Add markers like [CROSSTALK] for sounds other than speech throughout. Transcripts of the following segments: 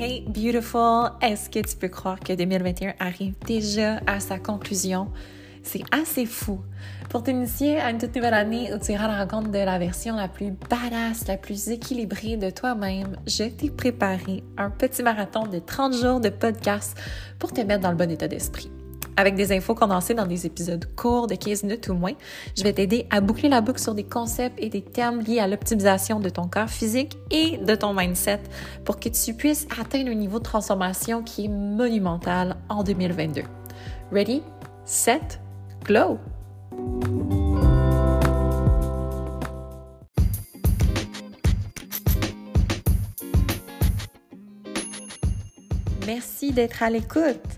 Hey beautiful, est-ce que tu peux croire que 2021 arrive déjà à sa conclusion? C'est assez fou. Pour t'initier à une toute nouvelle année où tu iras à la rencontre de la version la plus badass, la plus équilibrée de toi-même, je t'ai préparé un petit marathon de 30 jours de podcast pour te mettre dans le bon état d'esprit. Avec des infos condensées dans des épisodes courts de 15 minutes ou moins, je vais t'aider à boucler la boucle sur des concepts et des termes liés à l'optimisation de ton corps physique et de ton mindset pour que tu puisses atteindre un niveau de transformation qui est monumental en 2022. Ready, set, glow! Merci d'être à l'écoute.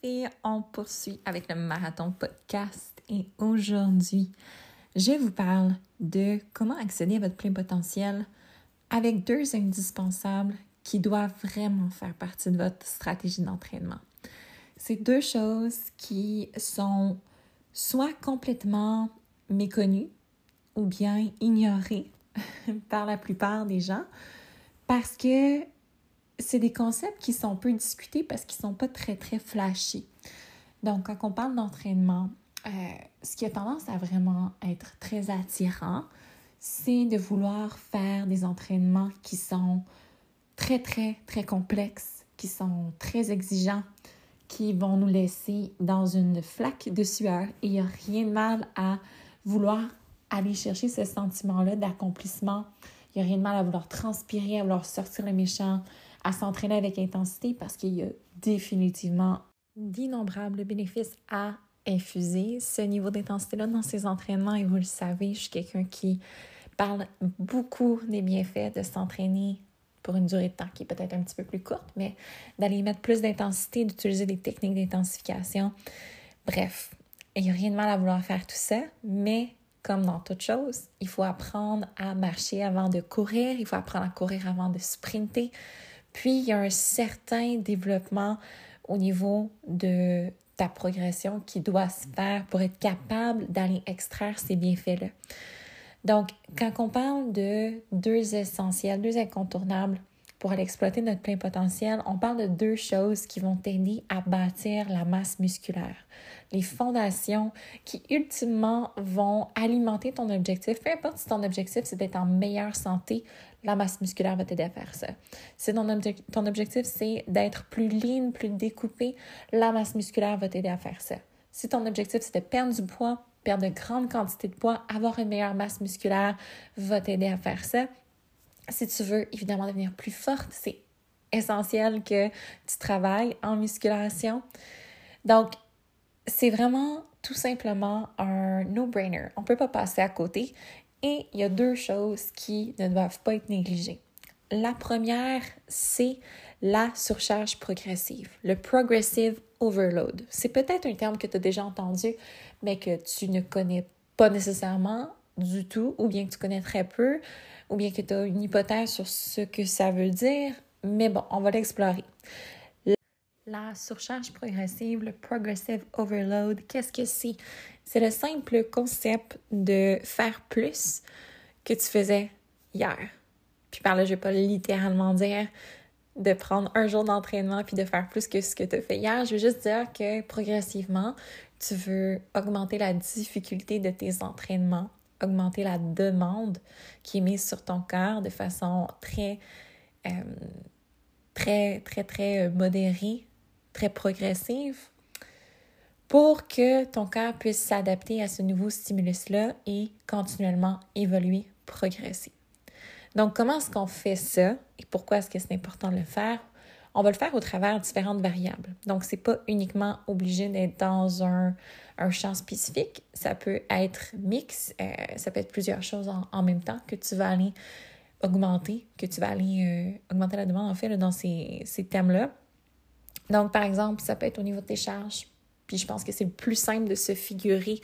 Filles, on poursuit avec le marathon podcast et aujourd'hui, je vous parle de comment accéder à votre plein potentiel avec deux indispensables qui doivent vraiment faire partie de votre stratégie d'entraînement. C'est deux choses qui sont soit complètement méconnues ou bien ignorées [LAUGHS] par la plupart des gens parce que c'est des concepts qui sont peu discutés parce qu'ils sont pas très, très flashy. Donc, quand on parle d'entraînement, euh, ce qui a tendance à vraiment être très attirant, c'est de vouloir faire des entraînements qui sont très, très, très complexes, qui sont très exigeants, qui vont nous laisser dans une flaque de sueur. Et il n'y a rien de mal à vouloir aller chercher ce sentiment-là d'accomplissement. Il n'y a rien de mal à vouloir transpirer, à vouloir sortir le méchant, à s'entraîner avec intensité parce qu'il y a définitivement d'innombrables bénéfices à infuser ce niveau d'intensité-là dans ses entraînements. Et vous le savez, je suis quelqu'un qui parle beaucoup des bienfaits de s'entraîner pour une durée de temps qui est peut-être un petit peu plus courte, mais d'aller mettre plus d'intensité, d'utiliser des techniques d'intensification. Bref, il n'y a rien de mal à vouloir faire tout ça, mais comme dans toute chose, il faut apprendre à marcher avant de courir, il faut apprendre à courir avant de sprinter, puis, il y a un certain développement au niveau de ta progression qui doit se faire pour être capable d'aller extraire ces bienfaits-là. Donc, quand on parle de deux essentiels, deux incontournables pour aller exploiter notre plein potentiel, on parle de deux choses qui vont t'aider à bâtir la masse musculaire. Les fondations qui ultimement vont alimenter ton objectif. Peu importe si ton objectif c'est d'être en meilleure santé, la masse musculaire va t'aider à faire ça. Si ton, objectif c'est d'être plus lean, plus découpé, la masse musculaire va t'aider à faire ça. Si ton objectif c'est de perdre du poids, perdre de grandes quantités de poids, avoir une meilleure masse musculaire va t'aider à faire ça si tu veux évidemment devenir plus forte, c'est essentiel que tu travailles en musculation. Donc, c'est vraiment tout simplement un no-brainer. On ne peut pas passer à côté. Et il y a deux choses qui ne doivent pas être négligées. La première, c'est la surcharge progressive, le progressive overload. C'est peut-être un terme que tu as déjà entendu, mais que tu ne connais pas nécessairement du tout, ou bien que tu connais très peu ou bien que tu as une hypothèse sur ce que ça veut dire, mais bon, on va l'explorer. La surcharge progressive, le progressive overload, qu'est-ce que c'est? C'est le simple concept de faire plus que tu faisais hier. Puis par là, je vais pas littéralement dire de prendre un jour d'entraînement puis de faire plus que ce que tu as fait hier. Je veux juste dire que progressivement, tu veux augmenter la difficulté de tes entraînements augmenter la demande qui est mise sur ton corps de façon très, euh, très, très, très modérée, très progressive pour que ton corps puisse s'adapter à ce nouveau stimulus-là et continuellement évoluer, progresser. Donc, comment est-ce qu'on fait ça et pourquoi est-ce que c'est important de le faire? On va le faire au travers différentes variables. Donc, ce n'est pas uniquement obligé d'être dans un, un, champ spécifique. Ça peut être mix, euh, ça peut être plusieurs choses en, même temps que tu vas aller augmenter, que tu vas aller euh, augmenter la demande, en fait, dans ces, ces thèmes-là. Donc, par exemple, ça peut être au niveau de tes charges. Puis je pense que c'est le plus simple de se figurer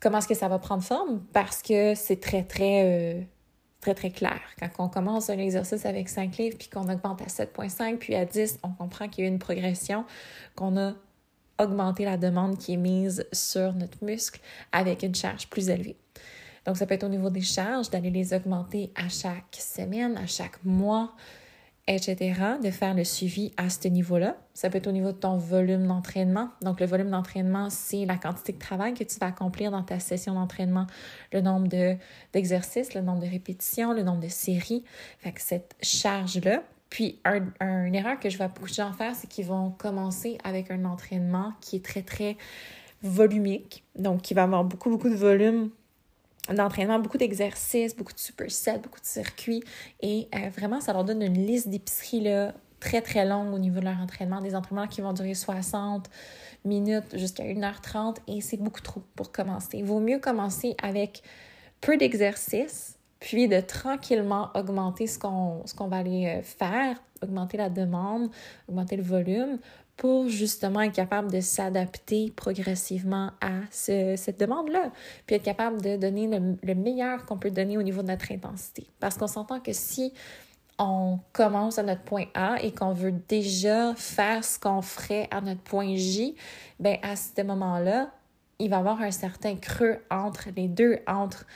comment est-ce que ça va prendre forme parce que c'est très, très, euh, très, très clair. Quand on commence un exercice avec 5 livres puis qu'on augmente à 7,5 puis à 10, on comprend qu'il y a une progression, qu'on a augmenté la demande qui est mise sur notre muscle avec une charge plus élevée. Donc, ça peut être au niveau des charges, d'aller les augmenter à chaque semaine, à chaque mois, etc., de faire le suivi à ce niveau-là. Ça peut être au niveau de ton volume d'entraînement. Donc, le volume d'entraînement, c'est la quantité de travail que tu vas accomplir dans ta session d'entraînement, le nombre d'exercices, le nombre de répétitions, le nombre de séries. Fait que cette charge-là. Puis, un, une erreur que je vois beaucoup de faire, c'est qu'ils vont commencer avec un entraînement qui est très, très volumique. Donc, qui va avoir beaucoup, beaucoup de volume d'entraînement, beaucoup d'exercices, beaucoup de supersets, beaucoup de circuits. Et euh, vraiment, ça leur donne une liste d'épicerie très, très longue au niveau de leur entraînement. Des entraînements qui vont durer 60 minutes jusqu'à 1h30 et c'est beaucoup trop pour commencer. Il vaut mieux commencer avec peu d'exercices, puis de tranquillement augmenter ce qu'on va aller euh, faire, augmenter la demande, augmenter le volume pour justement être capable de s'adapter progressivement à cette demande-là, puis être capable de donner le, meilleur qu'on peut donner au niveau de notre intensité. Parce qu'on s'entend que si on commence à notre point A et qu'on veut déjà faire ce qu'on ferait à notre point J, ben à ce moment-là, il va y avoir un certain creux entre les deux, entre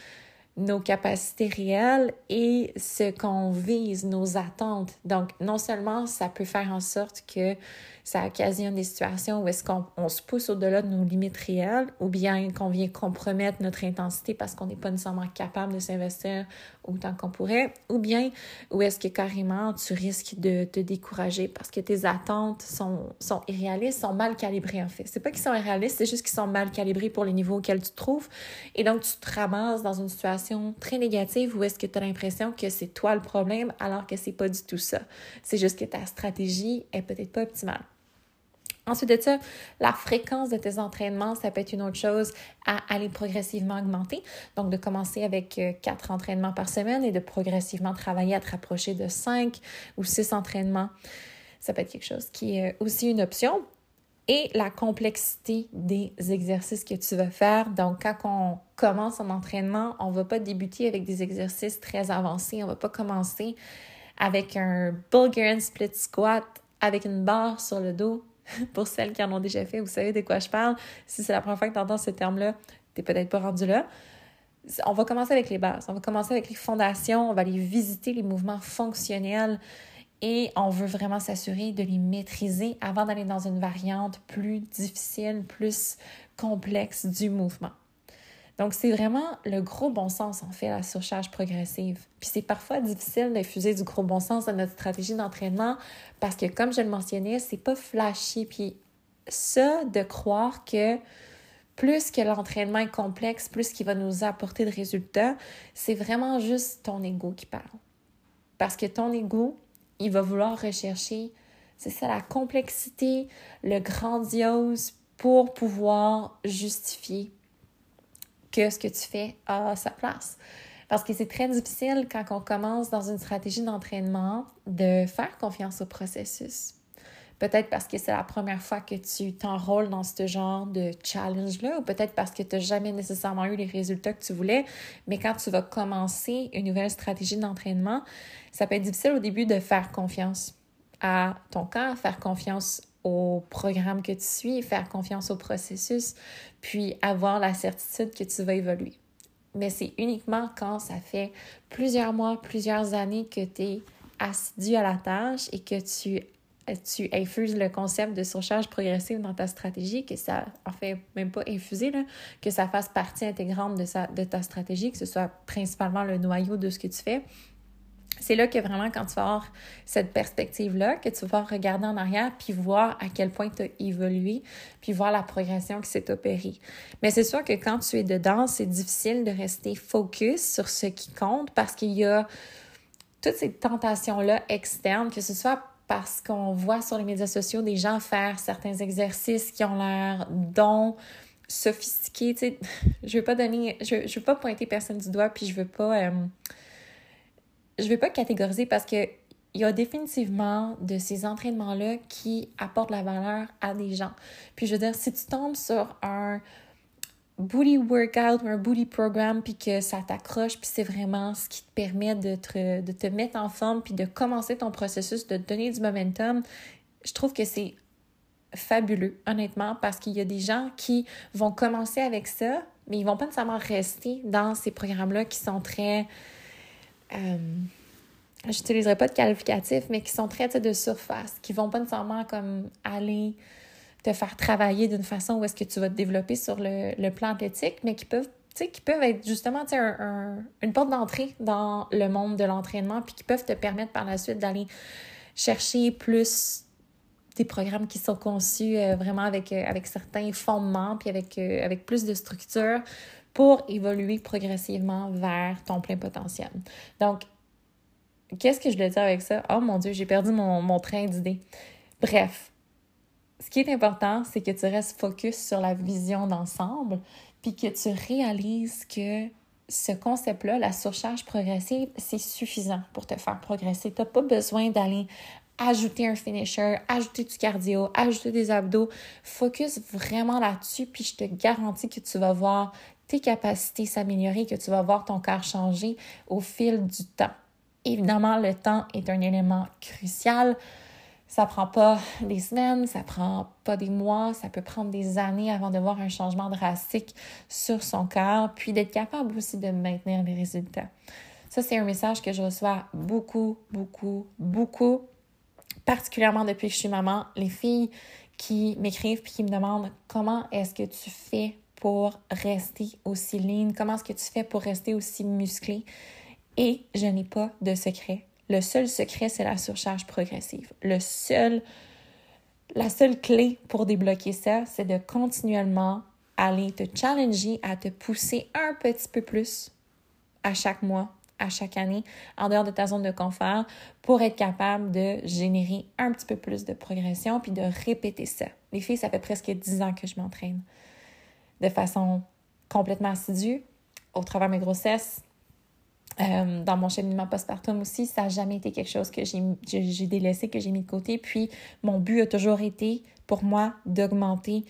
nos capacités réelles et ce qu'on vise, nos attentes. Donc, non seulement ça peut faire en sorte que ça occasionne des situations où est-ce qu'on on se pousse au-delà de nos limites réelles ou bien qu'on vient compromettre notre intensité parce qu'on n'est pas nécessairement capable de s'investir autant qu'on pourrait, ou bien où est-ce que carrément tu risques de te décourager parce que tes attentes sont, sont irréalistes, sont mal calibrées en fait. C'est pas qu'ils sont irréalistes, c'est juste qu'ils sont mal calibrés pour les niveaux auxquels tu te trouves et donc tu te ramasses dans une situation très négative où est-ce que tu as l'impression que c'est toi le problème alors que c'est pas du tout ça? C'est juste que ta stratégie est peut-être pas optimale. Ensuite de ça, la fréquence de tes entraînements, ça peut être une autre chose à aller progressivement augmenter. Donc, de commencer avec euh, quatre entraînements par semaine et de progressivement travailler à te rapprocher de cinq ou six entraînements. Ça peut être quelque chose qui est aussi une option. Et la complexité des exercices que tu vas faire. Donc, quand on commence un entraînement, on ne va pas débuter avec des exercices très avancés. On ne va pas commencer avec un Bulgarian split squat avec une barre sur le dos [LAUGHS] pour celles qui en ont déjà fait, vous savez de quoi je parle. Si c'est la première fois que tu entends ce terme-là, tu n'es peut-être pas rendu là. On va commencer avec les bases, on va commencer avec les fondations, on va aller visiter les mouvements fonctionnels et on veut vraiment s'assurer de les maîtriser avant d'aller dans une variante plus difficile, plus complexe du mouvement. Donc, c'est vraiment le gros bon sens, en fait, la surcharge progressive. Puis c'est parfois difficile d'infuser du gros bon sens dans notre stratégie d'entraînement parce que, comme je le mentionnais, c'est pas flashy. Puis ça, de croire que plus que l'entraînement est complexe, plus qu'il va nous apporter de résultats, c'est vraiment juste ton ego qui parle. Parce que ton ego, il va vouloir rechercher, c'est ça, la complexité, le grandiose pour pouvoir justifier que ce que tu fais a sa place. Parce que c'est très difficile quand on commence dans une stratégie d'entraînement de faire confiance au processus. Peut-être parce que c'est la première fois que tu t'enrôles dans ce genre de challenge-là, ou peut-être parce que tu n'as jamais nécessairement eu les résultats que tu voulais, mais quand tu vas commencer une nouvelle stratégie d'entraînement, ça peut être difficile au début de faire confiance à ton corps, faire confiance au programme que tu suis, faire confiance au processus, puis avoir la certitude que tu vas évoluer. Mais c'est uniquement quand ça fait plusieurs mois, plusieurs années que tu es assidu à la tâche et que tu, tu infuses le concept de surcharge progressive dans ta stratégie, que ça, en fait, même pas infusé, là, que ça fasse partie intégrante de, sa, de ta stratégie, que ce soit principalement le noyau de ce que tu fais, c'est là que vraiment, quand tu vas avoir cette perspective-là, que tu vas regarder en arrière, puis voir à quel point tu as évolué, puis voir la progression qui s'est opérée. Mais c'est sûr que quand tu es dedans, c'est difficile de rester focus sur ce qui compte parce qu'il y a toutes ces tentations-là externes, que ce soit parce qu'on voit sur les médias sociaux des gens faire certains exercices qui ont l'air dont sophistiqués. Tu sais, [LAUGHS] je veux pas donner, je, je veux pas pointer personne du doigt, puis je veux pas. Euh, je vais pas catégoriser parce que il y a définitivement de ces entraînements-là qui apportent la valeur à des gens. Puis je veux dire, si tu tombes sur un booty workout ou un booty program, puis que ça t'accroche, puis c'est vraiment ce qui te permet de te, de te mettre en forme, puis de commencer ton processus, de te donner du momentum, je trouve que c'est fabuleux, honnêtement, parce qu'il y a des gens qui vont commencer avec ça, mais ils vont pas nécessairement rester dans ces programmes-là qui sont très euh, j'utiliserai pas de qualificatifs, mais qui sont très de surface, qui vont pas nécessairement comme aller te faire travailler d'une façon où est-ce que tu vas te développer sur le, plan athlétique, mais qui peuvent qui peuvent être justement une porte d'entrée dans le monde de l'entraînement, puis qui peuvent te permettre par la suite d'aller chercher plus des programmes qui sont conçus euh, vraiment avec, euh, avec certains fondements, puis avec, euh, avec plus de structure pour évoluer progressivement vers ton plein potentiel. Donc, qu'est-ce que je voulais dire avec ça? Oh mon Dieu, j'ai perdu mon, train d'idées. Bref, ce qui est important, c'est que tu restes focus sur la vision d'ensemble, puis que tu réalises que ce concept-là, la surcharge progressive, c'est suffisant pour te faire progresser. Tu n'as pas besoin d'aller ajouter un finisher, ajouter du cardio, ajouter des abdos. Focus vraiment là-dessus, puis je te garantis que tu vas voir tes capacités s'améliorer, que tu vas voir ton corps changer au fil du temps. Évidemment, le temps est un élément crucial. Ça prend pas des semaines, ça prend pas des mois, ça peut prendre des années avant de voir un changement drastique sur son corps, puis d'être capable aussi de maintenir les résultats. Ça, c'est un message que je reçois beaucoup, beaucoup, beaucoup, particulièrement depuis que je suis maman. Les filles qui m'écrivent puis qui me demandent comment est-ce que tu fais pour rester aussi lean? Comment est-ce que tu fais pour rester aussi musclé? Et je n'ai pas de secret. Le seul secret, c'est la surcharge progressive. La seule clé pour débloquer ça, c'est de continuellement aller te challenger, à te pousser un petit peu plus à chaque mois, à chaque année, en dehors de ta zone de confort, pour être capable de générer un petit peu plus de progression, puis de répéter ça. Les filles, ça fait presque 10 ans que je m'entraîne de façon complètement assidue au travers de mes grossesses. Euh, dans mon cheminement postpartum aussi, ça n'a jamais été quelque chose que j'ai délaissé, que j'ai mis de côté. Puis mon but a toujours été pour moi d'augmenter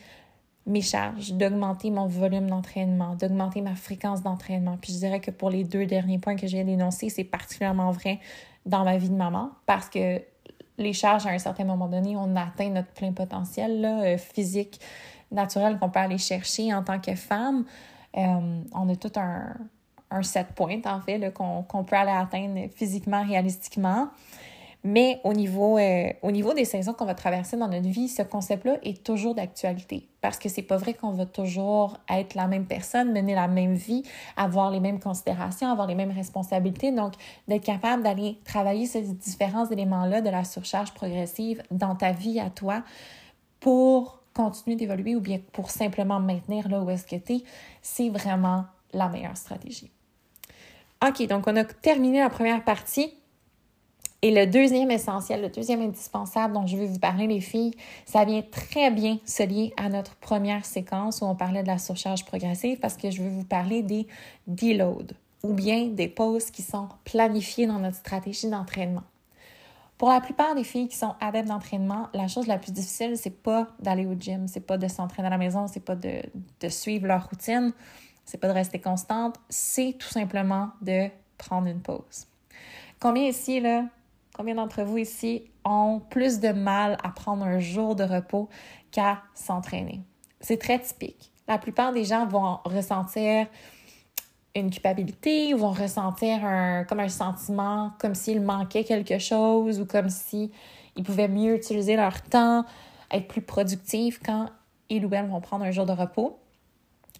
mes charges, d'augmenter mon volume d'entraînement, d'augmenter ma fréquence d'entraînement. Puis je dirais que pour les deux derniers points que j'ai dénoncés, c'est particulièrement vrai dans ma vie de maman parce que les charges, à un certain moment donné, on atteint notre plein potentiel là, euh, physique, naturel qu'on peut aller chercher en tant que femme. Euh, on a tout un, un set point, en fait, qu'on peut aller atteindre physiquement, réalistiquement. Mais au niveau, euh, au niveau des saisons qu'on va traverser dans notre vie, ce concept-là est toujours d'actualité. Parce que c'est pas vrai qu'on va toujours être la même personne, mener la même vie, avoir les mêmes considérations, avoir les mêmes responsabilités. Donc, d'être capable d'aller travailler ces différents éléments-là de la surcharge progressive dans ta vie à toi pour continuer d'évoluer ou bien pour simplement maintenir là où est-ce que tu es, c'est vraiment la meilleure stratégie. OK, donc on a terminé la première partie. Et le deuxième essentiel, le deuxième indispensable dont je vais vous parler, les filles, ça vient très bien se lier à notre première séquence où on parlait de la surcharge progressive parce que je vais vous parler des deloads ou bien des pauses qui sont planifiées dans notre stratégie d'entraînement. Pour la plupart des filles qui sont adeptes d'entraînement, la chose la plus difficile, c'est pas d'aller au gym, c'est pas de s'entraîner à la maison, c'est pas de, de, suivre leur routine, c'est pas de rester constante, c'est tout simplement de prendre une pause. Combien ici, là, combien d'entre vous ici ont plus de mal à prendre un jour de repos qu'à s'entraîner? C'est très typique. La plupart des gens vont ressentir une culpabilité ou vont ressentir un, comme un sentiment, comme s'il manquait quelque chose ou comme s'ils pouvaient mieux utiliser leur temps, être plus productifs quand ils ou elles vont prendre un jour de repos.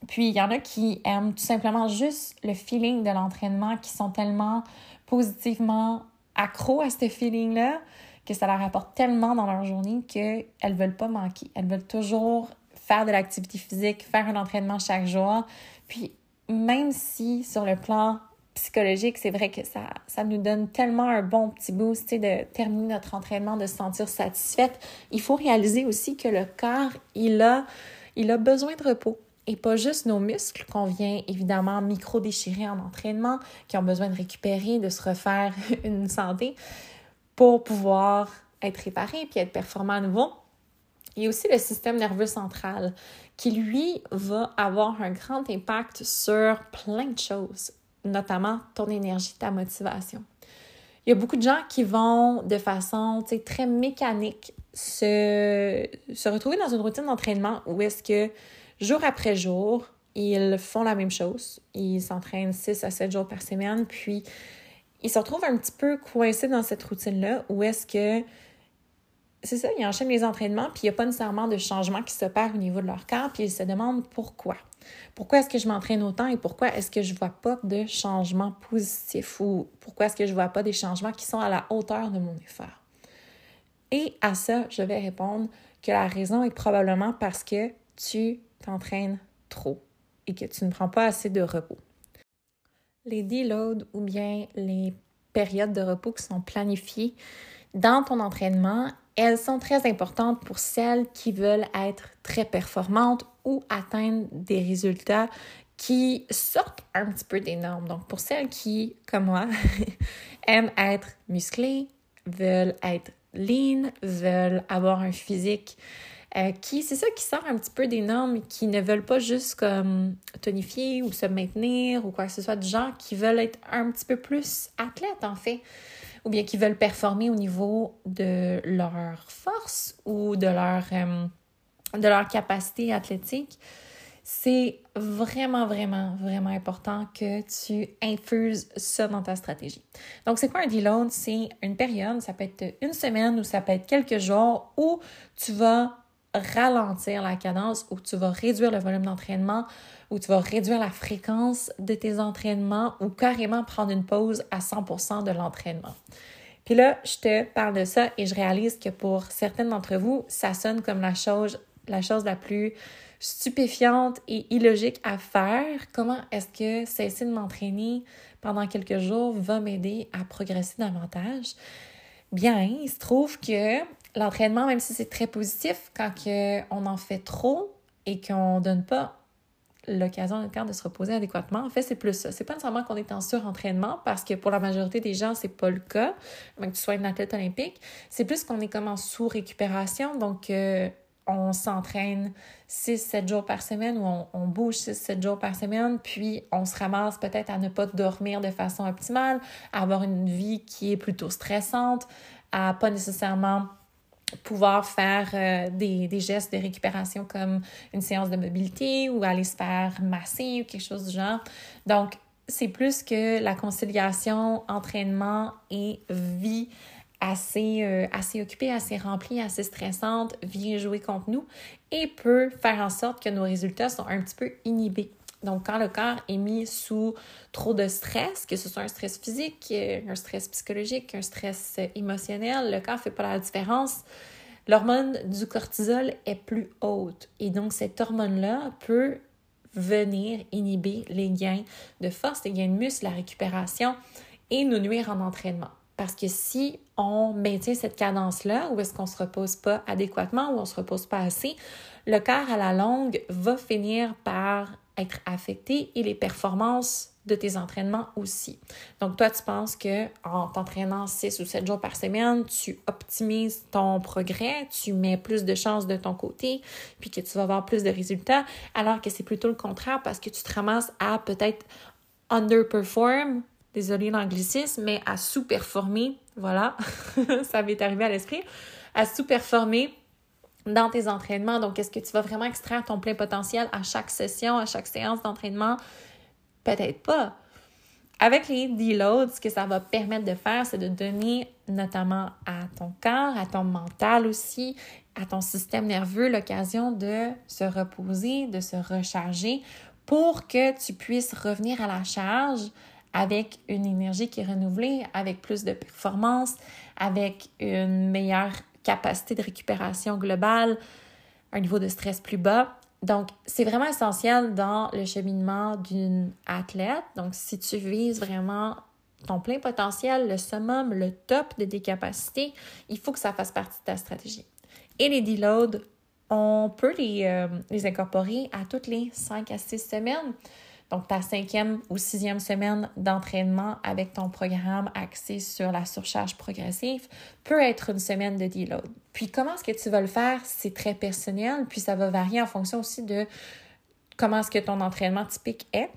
Puis il y en a qui aiment tout simplement juste le feeling de l'entraînement, qui sont tellement positivement accro à ce feeling-là que ça leur apporte tellement dans leur journée qu'elles ne veulent pas manquer. Elles veulent toujours faire de l'activité physique, faire un entraînement chaque jour. Puis même si sur le plan psychologique, c'est vrai que ça, ça nous donne tellement un bon petit boost de terminer notre entraînement, de se sentir satisfaite. Il faut réaliser aussi que le corps, il a, il a besoin de repos. Et pas juste nos muscles qu'on vient évidemment micro-déchirer en entraînement, qui ont besoin de récupérer, de se refaire [LAUGHS] une santé pour pouvoir être réparé puis être performant à nouveau. Il y a aussi le système nerveux central qui, lui, va avoir un grand impact sur plein de choses, notamment ton énergie, ta motivation. Il y a beaucoup de gens qui vont de façon très mécanique se, se retrouver dans une routine d'entraînement où est-ce que jour après jour, ils font la même chose. Ils s'entraînent 6 à 7 jours par semaine, puis ils se retrouvent un petit peu coincés dans cette routine-là où est-ce que c'est ça, ils enchaînent les entraînements, puis il n'y a pas nécessairement de changement qui s'opère au niveau de leur corps, puis ils se demandent pourquoi. Pourquoi est-ce que je m'entraîne autant et pourquoi est-ce que je ne vois pas de changement positif ou pourquoi est-ce que je ne vois pas des changements qui sont à la hauteur de mon effort? Et à ça, je vais répondre que la raison est probablement parce que tu t'entraînes trop et que tu ne prends pas assez de repos. Les deloads ou bien les périodes de repos qui sont planifiées dans ton entraînement, elles sont très importantes pour celles qui veulent être très performantes ou atteindre des résultats qui sortent un petit peu des normes. Donc, pour celles qui, comme moi, [LAUGHS] aiment être musclées, veulent être lean, veulent avoir un physique euh, qui, c'est ça qui sort un petit peu des normes, qui ne veulent pas juste comme tonifier ou se maintenir ou quoi que ce soit, de gens qui veulent être un petit peu plus athlètes en fait ou bien qui veulent performer au niveau de leur force ou de leur, euh, de leur capacité athlétique, c'est vraiment, vraiment, vraiment important que tu infuses ça dans ta stratégie. Donc, c'est quoi un deload? C'est une période, ça peut être une semaine ou ça peut être quelques jours où tu vas ralentir la cadence, où tu vas réduire le volume d'entraînement, où tu vas réduire la fréquence de tes entraînements ou carrément prendre une pause à 100% de l'entraînement. Puis là, je te parle de ça et je réalise que pour certaines d'entre vous, ça sonne comme la chose, la chose la plus stupéfiante et illogique à faire. Comment est-ce que cesser de m'entraîner pendant quelques jours va m'aider à progresser davantage? Bien, il se trouve que l'entraînement, même si c'est très positif, quand on en fait trop et qu'on ne donne pas l'occasion à de se reposer adéquatement. En fait, c'est plus ça. C'est pas nécessairement qu'on est en surentraînement parce que pour la majorité des gens, c'est pas le cas, même que tu sois une athlète olympique. C'est plus qu'on est comme en sous-récupération. Donc, euh, on s'entraîne 6-7 jours par semaine ou on, on bouge 6-7 jours par semaine, puis on se ramasse peut-être à ne pas dormir de façon optimale, à avoir une vie qui est plutôt stressante, à pas nécessairement pouvoir faire euh, des, gestes de récupération comme une séance de mobilité ou aller se faire masser ou quelque chose du genre. Donc, c'est plus que la conciliation entraînement et vie assez, euh, assez occupée, assez remplie, assez stressante vient jouer contre nous et peut faire en sorte que nos résultats sont un petit peu inhibés. Donc, quand le corps est mis sous trop de stress, que ce soit un stress physique, un stress psychologique, un stress émotionnel, le corps ne fait pas la différence. L'hormone du cortisol est plus haute et donc cette hormone-là peut venir inhiber les gains de force, les gains de muscle, la récupération et nous nuire en entraînement. Parce que si on maintient cette cadence-là, où est-ce qu'on ne se repose pas adéquatement, ou on ne se repose pas assez, le corps à la longue va finir par être affecté et les performances de tes entraînements aussi. Donc, toi, tu penses que en t'entraînant 6 ou 7 jours par semaine, tu optimises ton progrès, tu mets plus de chances de ton côté, puis que tu vas avoir plus de résultats, alors que c'est plutôt le contraire parce que tu te ramasses à peut-être underperform, désolé l'anglicisme, mais à sous-performer, voilà, [LAUGHS] ça m'est arrivé à l'esprit, à sous-performer dans tes entraînements. Donc, est-ce que tu vas vraiment extraire ton plein potentiel à chaque session, à chaque séance d'entraînement? Peut-être pas. Avec les deloads, ce que ça va permettre de faire, c'est de donner notamment à ton corps, à ton mental aussi, à ton système nerveux l'occasion de se reposer, de se recharger pour que tu puisses revenir à la charge avec une énergie qui est renouvelée, avec plus de performance, avec une meilleure capacité de récupération globale, un niveau de stress plus bas. Donc, c'est vraiment essentiel dans le cheminement d'une athlète. Donc, si tu vises vraiment ton plein potentiel, le summum, le top de tes capacités, il faut que ça fasse partie de ta stratégie. Et les deloads, on peut les, euh, les incorporer à toutes les 5 à 6 semaines. Donc, ta cinquième ou sixième semaine d'entraînement avec ton programme axé sur la surcharge progressive peut être une semaine de deload. Puis, comment est-ce que tu vas le faire? C'est très personnel, puis ça va varier en fonction aussi de comment est-ce que ton entraînement typique est.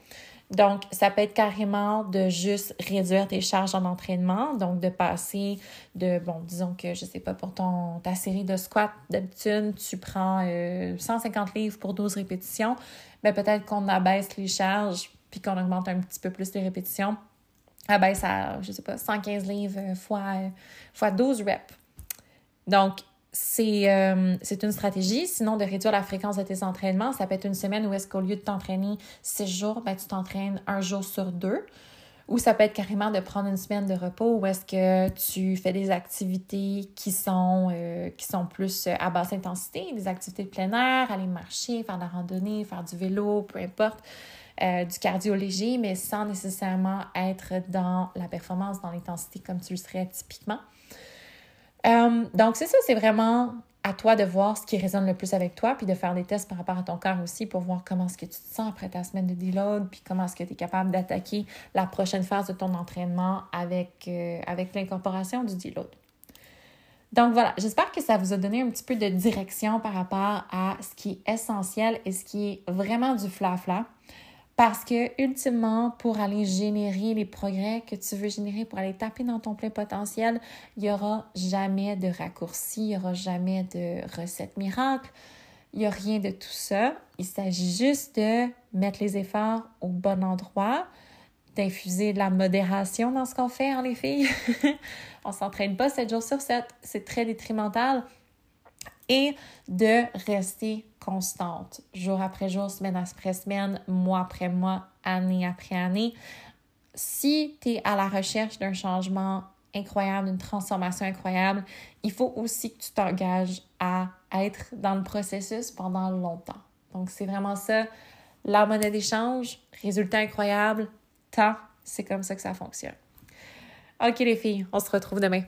Donc, ça peut être carrément de juste réduire tes charges en entraînement, donc de passer de, bon, disons que, je sais pas, pour ton, ta série de squats, d'habitude, tu prends 150 euh, livres pour 12 répétitions, mais peut-être qu'on abaisse les charges, puis qu'on augmente un petit peu plus les répétitions, abaisse à, je sais pas, 115 livres fois, euh, fois 12 reps. Donc, euh, c'est une stratégie. Sinon, de réduire la fréquence de tes entraînements, ça peut être une semaine où est-ce qu'au lieu de t'entraîner six jours, ben, tu t'entraînes un jour sur deux. Ou ça peut être carrément de prendre une semaine de repos où est-ce que tu fais des activités qui sont, euh, qui sont plus à basse intensité, des activités de plein air, aller marcher, faire de la randonnée, faire du vélo, peu importe, euh, du cardio léger, mais sans nécessairement être dans la performance, dans l'intensité comme tu le serais typiquement. Euh, donc, c'est ça, c'est vraiment à toi de voir ce qui résonne le plus avec toi, puis de faire des tests par rapport à ton corps aussi pour voir comment est-ce que tu te sens après ta semaine de deload, puis comment est-ce que tu es capable d'attaquer la prochaine phase de ton entraînement avec, euh, avec l'incorporation du deload. Donc voilà, j'espère que ça vous a donné un petit peu de direction par rapport à ce qui est essentiel et ce qui est vraiment du fla-fla. Parce que, ultimement, pour aller générer les progrès que tu veux générer, pour aller taper dans ton plein potentiel, il n'y aura jamais de raccourci, il n'y aura jamais de recette miracle. Il n'y a rien de tout ça. Il s'agit juste de mettre les efforts au bon endroit, d'infuser de la modération dans ce qu'on fait, hein, les filles. [LAUGHS] On s'entraîne pas 7 jours sur 7. C'est très détrimental et de rester constante, jour après jour, semaine après semaine, mois après mois, année après année. Si tu es à la recherche d'un changement incroyable, d'une transformation incroyable, il faut aussi que tu t'engages à être dans le processus pendant longtemps. Donc, c'est vraiment ça, la monnaie d'échange, résultat incroyable, temps, c'est comme ça que ça fonctionne. OK les filles, on se retrouve demain.